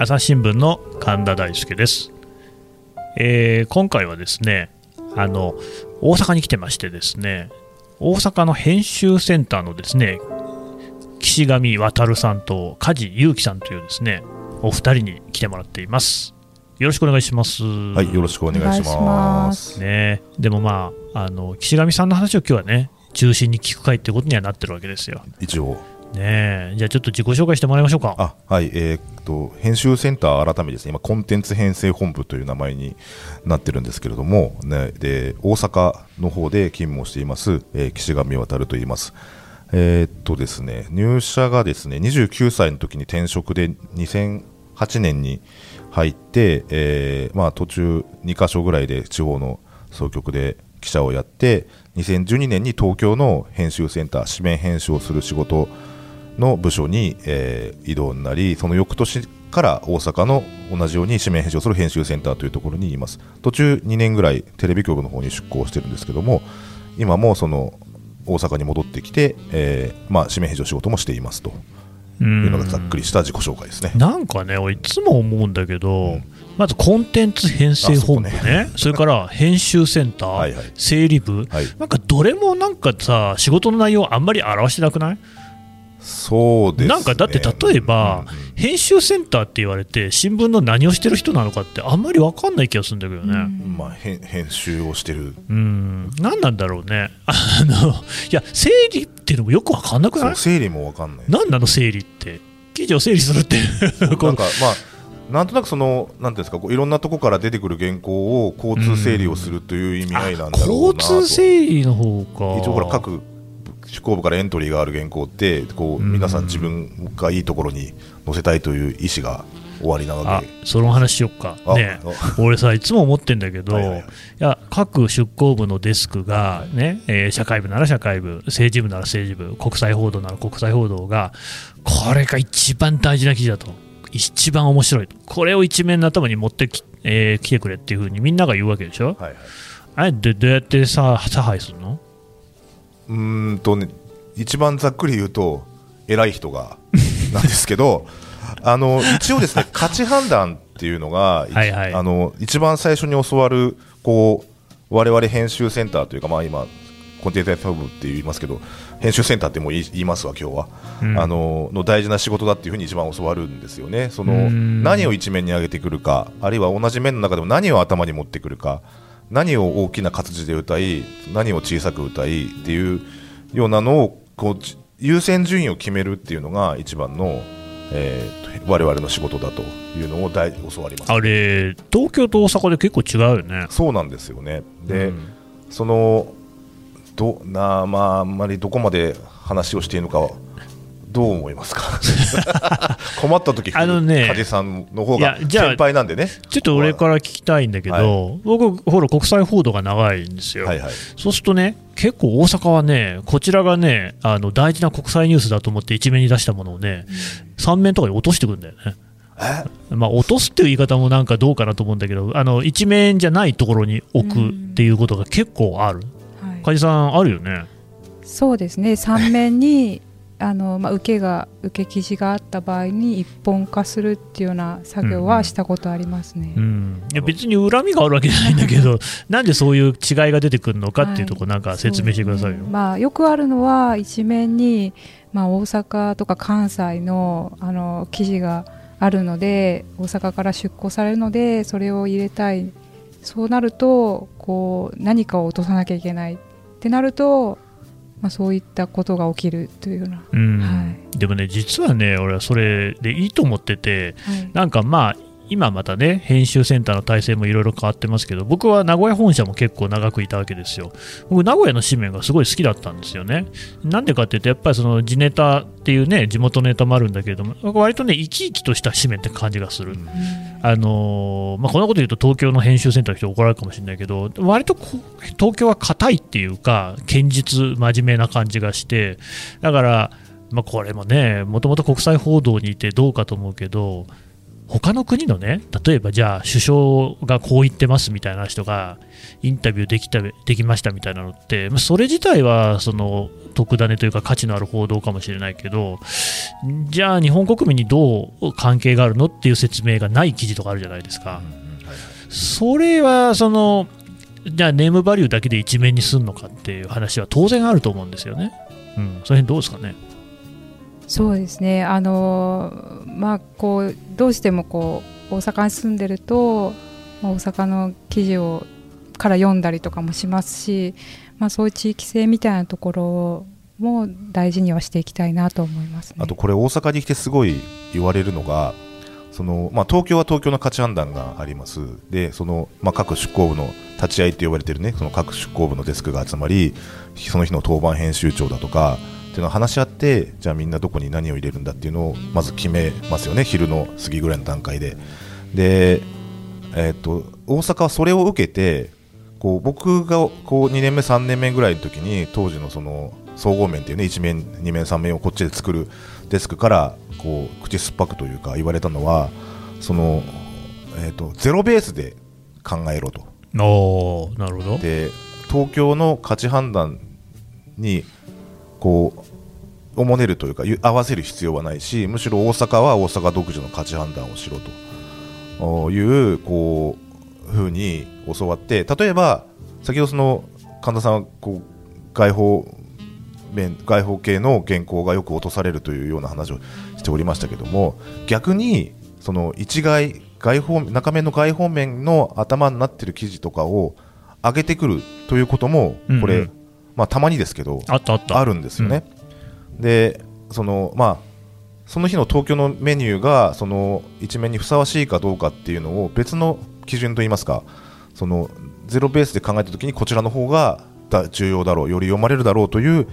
朝日新聞の神田大輔です、えー、今回はですねあの大阪に来てましてですね大阪の編集センターのですね岸上渉さんと梶裕貴さんというですねお二人に来てもらっています。よろしくお願いします。はいよろしくお願いします。ね。でもまああの岸上さんの話を今日はね中心に聞く会ってことにはなってるわけですよ。一応ねじゃあちょっと自己紹介してもらいましょうか。あはい、えー、っと編集センター改めですね、今コンテンツ編成本部という名前になってるんですけれども、ね、で大阪の方で勤務をしています、えー、岸上渉と言います。えー、っとですね入社がですね29歳の時に転職で2008年に入って、えー、まあ途中2か所ぐらいで地方の総局で記者をやって2012年に東京の編集センター紙面編集をする仕事の部署に、えー、移動になりその翌年から大阪の同じように紙面編集をする編集センターというところにいます。途中2年ぐらいテレビ局の方に出向してるんですけども今もその大阪に戻ってきて、えーまあ、紙面編集仕事もしていますと。いうのがざっくりした自己紹介ですね。なんかねいつも思うんだけど、うん、まずコンテンツ編成本部ね、ね、それから編集センターはい、整理部、はい、なんかどれもなんかさ仕事の内容あんまり表してなくない？そうです、ね、なんかだって例えば、うんうん、編集センターって言われて新聞の何をしてる人なのかってあんまり分かんない気がするんだけどね、うん、まあ、編集をしてる。うん。何なんだろうね。あのいや整理っていうのもよく分かんなくない？整理も分かんない。何なの整理って？記事を整理するって。なんかまあなんとなくそのなんていうんですかいろんなところから出てくる原稿を交通整理をするという意味合いなんだろうな交通整理の方か。一応ほら各執行部からエントリーがある原稿ってこう皆さん自分がいいところに載せたいという意思が終わりなのでその話しよっか、ね、俺さいつも思ってんだけど、はいはい、い。や各出向部のデスクがね、えー、社会部なら社会部政治部なら政治部国際報道なら国際報道がこれが一番大事な記事だと。一番面白いと。これを一面の頭に持ってき,、えー、来てくれっていうふうにみんなが言うわけでしょ、はいはい、あれでどうやってさ差配するの？うんとね一番ざっくり言うと偉い人が なんですけどあの一応ですね 価値判断っていうのがはい、はい、あの一番最初に教わるこう我々編集センターというかまあ今コンテンツフ部って言いますけど編集センターってもう言いますわ今日は、うん、あのの大事な仕事だっていうふうに一番教わるんですよね。その何を一面に上げてくるかあるいは同じ面の中でも何を頭に持ってくるか何を大きな活字で歌い何を小さく歌いっていうようなのをこう優先順位を決めるっていうのが一番の、えー、我々の仕事だというのを大教わります。あれ東京と大阪で結構違うよね。そうなんですよね。で、うん、そのどなまああんまりどこまで話をしていいのかどう思いますか？困った時あのね梶さんの方が先輩なんでね。ちょっと俺から聞きたいんだけど、はい、僕ほら国際報道が長いんですよ、はいはい、そうするとね結構大阪はねこちらがねあの大事な国際ニュースだと思って一面に出したものをね、うん、3面とかに落としてくんだよね。まあ、落とすっていう言い方もなんかどうかなと思うんだけどあの一面じゃないところに置くっていうことが結構ある、うん、梶さんあるよね？そうですね。3面にあの、まあ、受けが受け記事があった場合に一本化するっていうような作業はしたことありますね、うん。うん、いや別に恨みがあるわけじゃないんだけどなんでそういう違いが出てくるのかっていうところなんか説明してくださいよ、はいね、まあ、よくあるのは一面に、まあ、大阪とか関西のあの記事があるので大阪から出向されるのでそれを入れたい。そうなるとこう何かを落とさなきゃいけない。ってなるとまあ、そういったことが起きるというような、うん。はい、でもね実はね俺はそれでいいと思ってて、はい、なんかまあ今またね編集センターの体制もいろいろ変わってますけど僕は名古屋本社も結構長くいたわけですよ。僕名古屋の紙面がすごい好きだったんですよね。なんでかっていうとやっぱりその地ネタっていうね地元ネタもあるんだけれども割とね生き生きとした紙面って感じがする、うん、あのー、まあ、こんなこと言うと東京の編集センターの人怒られるかもしれないけど割と東京は硬いっていうか堅実真面目な感じがしてだからまあ、これもね、もともと国際報道にいてどうかと思うけど、他の国のね、例えばじゃあ、首相がこう言ってますみたいな人が、インタビューできたできましたみたいなのって、それ自体はその特ダネというか価値のある報道かもしれないけど、じゃあ、日本国民にどう関係があるのっていう説明がない記事とかあるじゃないですか。それはそのじゃあネームバリューだけで一面にするのかっていう話は当然あると思うんですよね。うん、その辺どうですかね？そうですね。あのまあこうどうしてもこう大阪に住んでるとま、大阪の記事をから読んだりとかもしますし、まあそういう地域性みたいなところも大事にはしていきたいなと思います、ね、あとこれ大阪に来てすごい言われるのが。そのまあ、東京は東京の価値判断がありますでその、まあ、各出向部の立ち会いと呼ばれてる、ね、その各出向部のデスクが集まりその日の当番編集長だとかっていうのを話し合ってじゃあみんなどこに何を入れるんだっていうのをまず決めますよね。昼の過ぎぐらいの段階で。で、えーと、大阪はそれを受けてこう僕がこう2年目3年目ぐらいの時に当時のその総合面っていうね1面2面3面をこっちで作るデスクからこう口酸っぱくというか言われたのはその、えーと、ゼロベースで考えろと。なるほど。で東京の価値判断にこうおもねるというか合わせる必要はないしむしろ大阪は大阪独自の価値判断をしろと。いうこうふうに教わって例えば先ほどその神田さんはこう外報面外包系の原稿がよく落とされるというような話をしておりましたけども逆にその一概外方中面の外方面の頭になっている記事とかを上げてくるということもこれ、うんうん、まあ、たまにですけどあるんですよね。うん、でそのまあその日の東京のメニューがその一面にふさわしいかどうかっていうのを別の基準といいますかそのゼロベースで考えたときにこちらの方が重要だろうより読まれるだろうという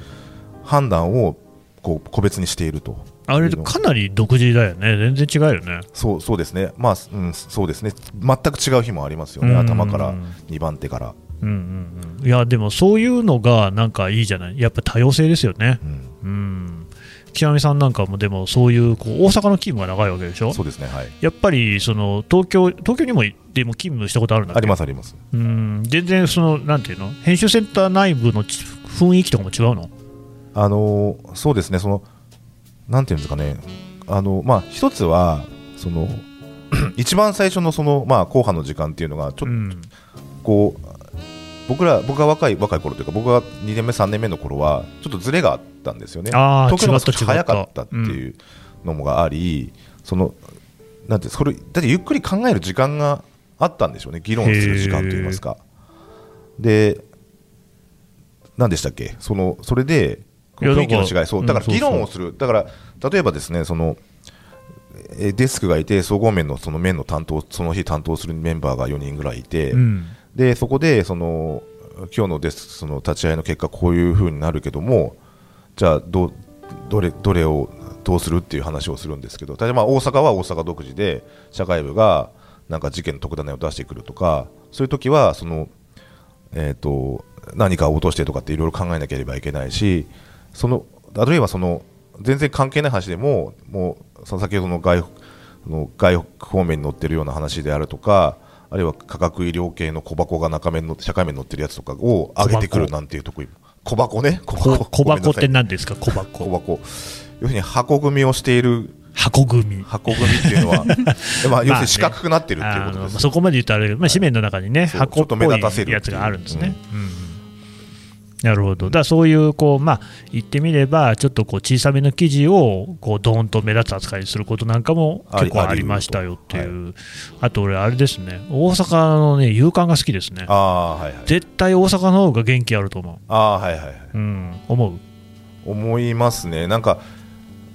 判断をこう個別にしていると。あれかなり独自だよね、全然違うよね。そうそうですね、まあ、うん、そうですね、全く違う日もありますよね、頭から2番手から。うんうんうん、いや、でもそういうのがなんかいいじゃない、やっぱ多様性ですよね。うん、うん。極みさんなんかもでもそういうこう大阪の勤務が長いわけでしょ？そうですね、はい、やっぱりその東京東京にもでも勤務したことあるんだありますあります。うん。全然そのなんていうの？編集センター内部の雰囲気とかも違うの？あのそうですね、そのなんていうんですかね、あのまあ、一つは、その 一番最初のその、まあ、後半の時間っていうのが、ちょっと、うん、こう、僕ら僕が若い若い頃というか、僕が2年目、3年目の頃は、ちょっとずれがあったんですよね、東京の少し早かったっていうのもがあり、うん、そのなんてそれだってゆっくり考える時間があったんでしょうね、議論する時間といいますか。で、何でしたっけ、そのそれで、雰囲気の違い、そうだから議論をする、だから例えばですねそのデスクがいて、総合面のその面の担当、その日担当するメンバーが4人ぐらいいて、うん、でそこでその今日のデスその立ち会いの結果、こういうふうになるけども、じゃあど、どれどれをどうするっていう話をするんですけど、例えば大阪は大阪独自で、社会部がなんか事件の特ダネを出してくるとか、そういう時はその、えーと、何かを落としてとかっていろいろ考えなければいけないし、その例えばその全然関係ない話でももう先ほどの外の外方面に載ってるような話であるとかあるいは価格医療系の小箱が中面の社会面に載ってるやつとかを上げてくるなんていう得意小箱ね。小箱。小箱って何ですか？小箱。小箱。要するに箱組みをしている。箱組。箱組っていうのは まあ要するに四角くなってるっていうことです、ね、そこまで言ったらあれ、まあ、紙面の中にね箱っぽいやつがあるんですね、うんうんなるほど、だそういうこう、まあ、言ってみれば、ちょっとこう小さめの記事をこうどーんと目立つ扱いにすることなんかも結構ありましたよっていう、あと俺、あれですね、大阪の、ね、勇敢が好きですね、あはいはい、絶対大阪の方が元気あると思う。あはいはいはい、うん、思う？思いますね、なんか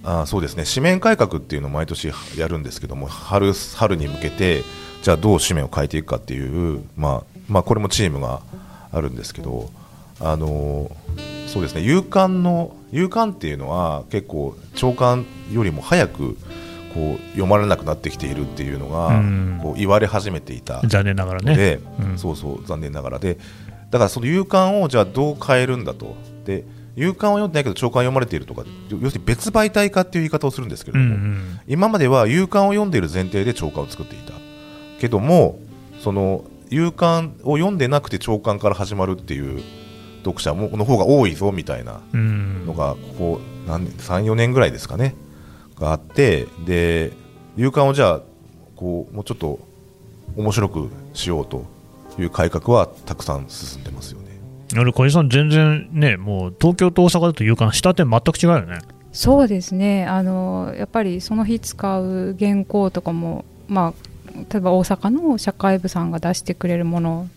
あそうですね。紙面改革っていうのを毎年やるんですけども春春に向けてじゃあどう紙面を変えていくかっていう、まあまあ、これもチームがあるんですけどあのそうですね夕刊の夕刊っていうのは結構長官よりも早くこう読まれなくなってきているっていうのがこう言われ始めていた残念ながらね、うん、そうそう残念ながらで。だからその夕刊をじゃあどう変えるんだと。で夕刊を読んでないけど朝刊を読まれているとか要するに別媒体化っていう言い方をするんですけれども、うんうん、今までは夕刊を読んでいる前提で朝刊を作っていた。けどもその夕刊を読んでなくて朝刊から始まるっていう読者もの方が多いぞみたいなのがここ34年ぐらいですかねがあってで夕刊をじゃあこうもうちょっと面白くしようという改革はたくさん進んでますよね。あ小さん、全然ね、もう東京と大阪だと夕刊、下点全く違うよね。そうですねあのやっぱりその日使う原稿とかも、まあ、例えば大阪の社会部さんが出してくれるもの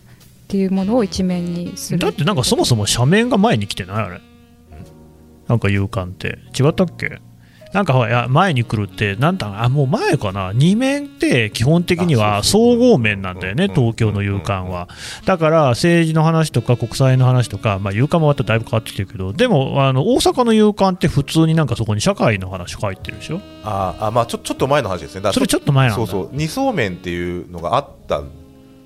っていうものを一面にする。だってなんかそもそも社面が前に来てないあれ？なんか夕刊って。違ったっけ？なんかや前に来るって、なんだ？あもう前かな、2面って基本的には総合面なんだよね、東京の夕刊は。だから政治の話とか国際の話とか、まあ、夕刊もまただいぶ変わってきてるけど、でもあの大阪の夕刊って普通になんかそこに社会の話書いてるでしょ？ああ、まあちょちょっと前の話ですね。それちょっと前なんそうそう、二層面っていうのがあった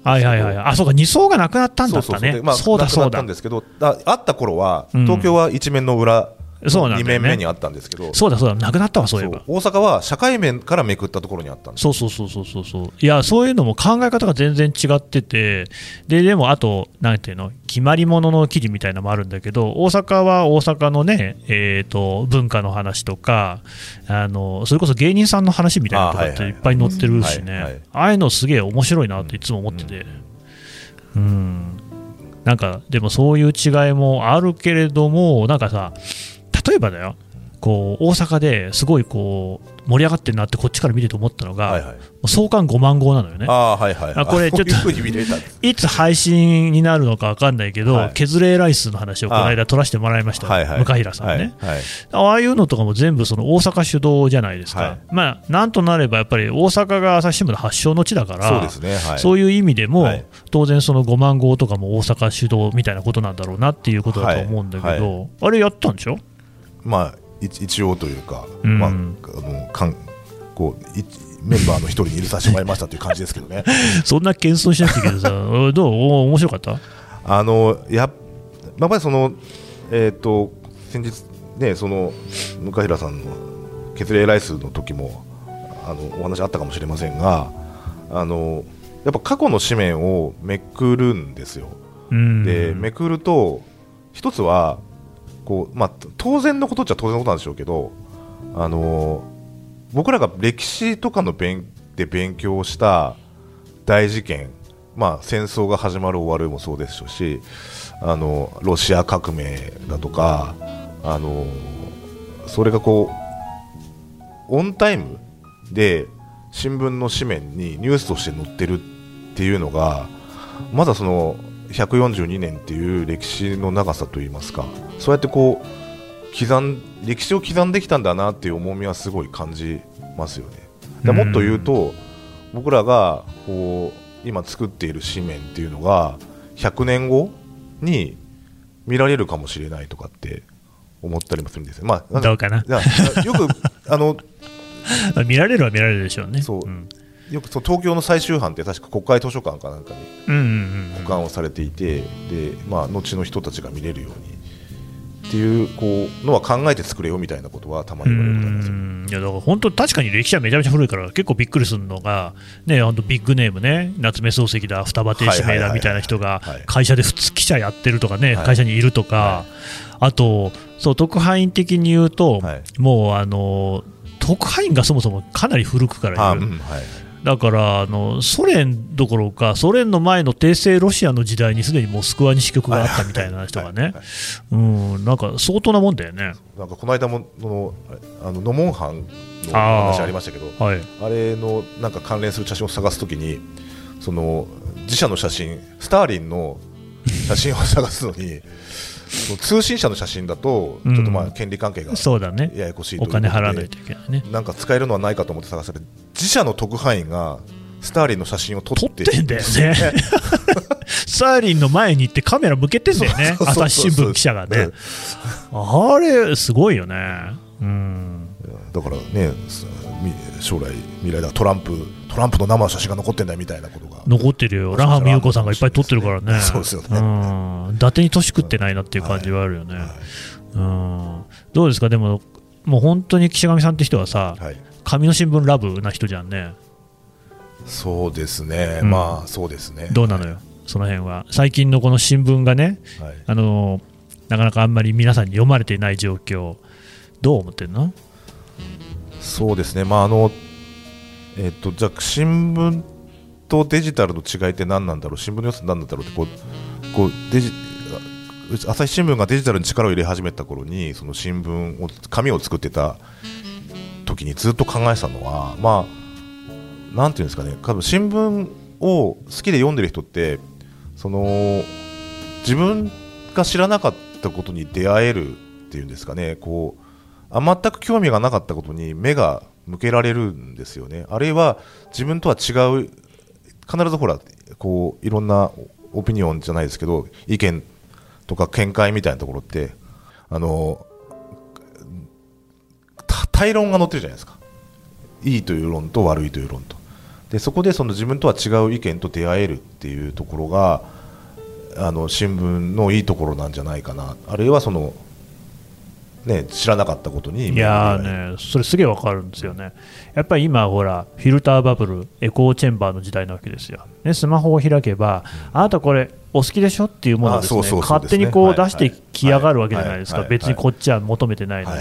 はいはいはい、あそうか、二層がなくなったんだったね、そうだそうだ。ですけど、あった頃は、東京は一面の裏そうなん2面目にあったんですけど。そうだそうだ。なくなったわそういえば。大阪は社会面からめくったところにあったんです。そうそうそうそうそうそう。いやそういうのも考え方が全然違ってて。ででもあとなんていうの？決まり物の記事みたいなのもあるんだけど大阪は大阪のねえっ、ー、と文化の話とかあのそれこそ芸人さんの話みたいなのとかっていっぱい載ってるしね。ああいうのすげえ面白いなっていつも思ってて。うん、うん。なんかでもそういう違いもあるけれどもなんかさ例えばだよ。こう大阪ですごいこう盛り上がってるなってこっちから見てて思ったのが、はいはい、創刊5万号なのよね。あはいはい、あこれちょっといつ配信になるのか分かんないけど、はい、削れライスの話をこの間取らせてもらいました、はいはい、向平さんね、はいはい、ああいうのとかも全部その大阪主導じゃないですか、はい、まあ、なんとなればやっぱり大阪が朝日新聞の発祥の地だから、そうですねそういう意味でも、当然その5万号とかも大阪主導みたいなことなんだろうなっていうことだと思うんだけど、あれやったんでしょ？まあ一応というか、うん、まあ、あのかんこうメンバーの一人に入れさせてもらいましたという感じですけどね。そんな謙遜しなくていいけどさ。どう？面白かった？あのややっぱりそのえっ、ー、と先日ねその向平さんの削れライスの時もあのお話あったかもしれませんがあのやっぱ過去の紙面をめくるんですよ。でめくると一つはこう、まあ、当然のことっちゃ当然のことなんでしょうけど、あの、僕らが歴史とかの勉で勉強した大事件、まあ、戦争が始まる終わるもそうですしあのロシア革命だとか、あの、それがこうオンタイムで新聞の紙面にニュースとして載ってるっていうのがまだその142年っていう歴史の長さといいますかそうやってこう刻ん歴史を刻んできたんだなっていう重みはすごい感じますよね。でもっと言うと僕らがこう今作っている紙面っていうのが100年後に見られるかもしれないとかって思ったりもするんですよ。まあ、どうかな？よくあの 見られるは見られるでしょうね。そう、うん、よくその東京の最終版って確か国会図書館かなんかに保管をされていて、でまあ、後の人たちが見れるようにっていうこうのは考えて作れよみたいなことはたまに言われることありますいやだから本当、確かに歴史はめちゃめちゃ古いから結構びっくりするのが、ね、本当ビッグネームね、夏目漱石だ、双葉亭指名だみたいな人が会社で普通記者やってるとかね、会社にいるとか、あとそう特派員的に言うと、もうあの特派員がそもそもかなり古くからいる。だからあのソ連どころかソ連の前の帝政ロシアの時代にすでにモスクワに支局があったみたいな人がね、うん、なんか相当なもんだよね。なんかこの間ものあのノモンハンの話ありましたけど、あはい、あれのなんか関連する写真を探すときにその自社の写真スターリンの写真を探すのに 通信社の写真だと、ちょっとまあ権利関係がややこしいとお金払わないといけないね。なんか使えるのはないかと思って探され自社の特派員がスターリンの写真を撮って撮ってんだよね。スターリンの前に行ってカメラ向けてんだよね、朝日新聞記者がね。あれ、すごいよね。うん、だからね、将来、未来だトランプトランプの生の写真が残ってんだみたいなことが。残ってるよ、ラハミユコさんがいっぱい撮ってるからね、そうですよね、伊達に年食ってないなっていう感じはあるよね。はい。はいうん。どうですか、でも、もう本当に岸上さんって人はさ、はい、紙の新聞ラブな人じゃんね。そうですね、うん、まあそうですね。どうなのよ、その辺は。最近のこの新聞がね、はい、あのなかなかあんまり皆さんに読まれていない状況、どう思ってるの？そうですね、まああのえっ、とじゃあ新聞とデジタルの違いって何なんだろう、新聞の良さ何なんだろうってこうこうデジ朝日新聞がデジタルに力を入れ始めた頃にその新聞を紙を作ってた時にずっと考えてたのはまあなんていうんですかね。多分新聞を好きで読んでる人ってその自分が知らなかったことに出会えるっていうんですかね。こうあ全く興味がなかったことに目が向けられるんですよね。あるいは自分とは違う必ずほらこういろんなオピニオンじゃないですけど意見とか見解みたいなところってあの対論が載ってるじゃないですか。いいという論と悪いという論と。でそこでその自分とは違う意見と出会えるっていうところがあの新聞のいいところなんじゃないかな。あるいはそのね、知らなかったことにいやね、それすげえわかるんですよね。やっぱり今、ほら、フィルターバブル、エコーチェンバーの時代なわけですよ。ね、スマホを開けば、あなたこれ、お好きでしょっていうものをですね、勝手にこう出してきやがるわけじゃないですか、別にこっちは求めてないのに、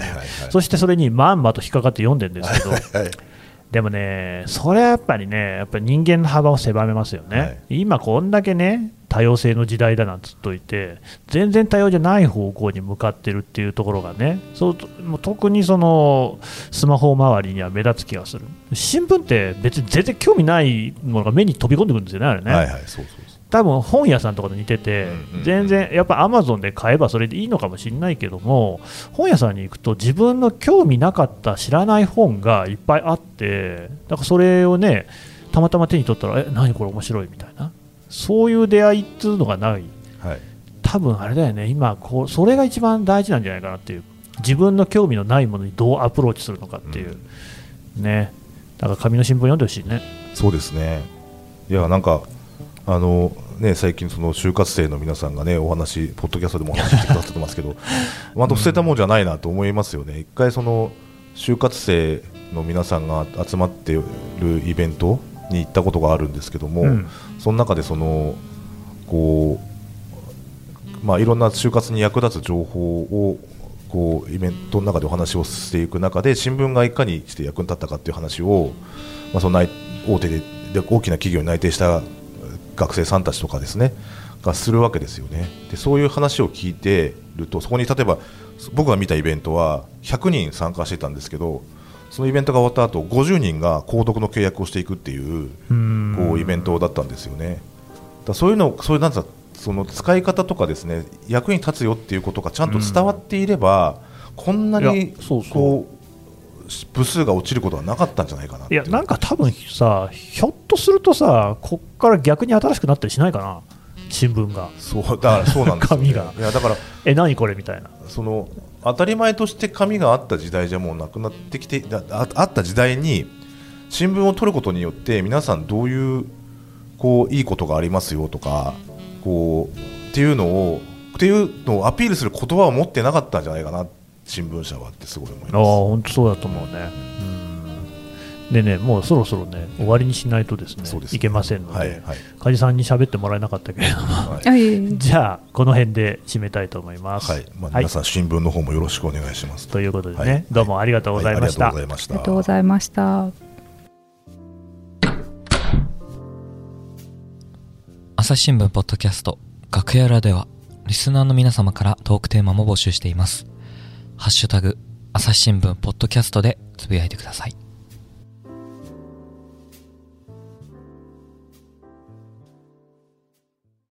そしてそれにまんまと引っかかって読んでるんですけど。でもね、それはやっぱりね、やっぱり人間の幅を狭めますよね、はい、今、こんだけね、多様性の時代だなんつっといて全然多様じゃない方向に向かってるっていうところがねそうもう特にそのスマホ周りには目立つ気がする。新聞って別に全然興味ないものが目に飛び込んでくるんですよねあれね、はいはい、そうそう多分本屋さんとかと似てて、全然やっぱアマゾンで買えばそれでいいのかもしれないけども本屋さんに行くと自分の興味なかった知らない本がいっぱいあってだからそれをねたまたま手に取ったらえ何これ面白いみたいな。そういう出会いっていうのがない、はい、多分あれだよね、今こう、それが一番大事なんじゃないかなっていう、自分の興味のないものにどうアプローチするのかっていう、うん、ね、だから紙の新聞読んでほしいね。そうですね。いやなんかあのね、最近、その就活生の皆さんがねお話、ポッドキャストでもお話してくださってますけど、また捨てたもんじゃないなと思いますよね、一回、その就活生の皆さんが集まっているイベントに行ったことがあるんですけども、うん、その中でそのこう、まあ、いろんな就活に役立つ情報をこうイベントの中でお話をしていく中で新聞がいかにして役に立ったかっていう話を、まあ、その大手でで大きな企業に内定した学生さんたちとかですねがするわけですよね。でそういう話を聞いてるとそこに例えば僕が見たイベントは100人参加してたんですけどそのイベントが終わった後50人が購読の契約をしていくっていうこうイベントだったんですよね。だそういうのそういうなんかその使い方とかですね役に立つよっていうことがちゃんと伝わっていれば、こんなにこう部数が落ちることはなかったんじゃないかないやなんか多分さひょっとするとさこっから逆に新しくなったりしないかな？新聞が。そうだからそうなんです、ね、紙が。いやだからえ何これみたいな。その当たり前として紙があった時代じゃもうなくなってきてああった時代に新聞を取ることによって皆さんどういうこういいことがありますよとかこうっていうのをっていうのをアピールする言葉を持ってなかったんじゃないかな新聞社はってすごい思います。ああ本当そうだと思うね、うん。でね、もうそろそろね、終わりにしないとですね、すいけませんので、はいはい、梶さんに喋ってもらえなかったけれども、はい、じゃあ、この辺で締めたいと思います。はい、まあ、皆さん、新聞の方もよろしくお願いします。ということでね、どうもありがとうございました。ありがとうございました。朝日新聞ポッドキャスト楽屋裏ではリスナーの皆様からトークテーマも募集しています。ハッシュタグ朝日新聞ポッドキャストでつぶやいてください。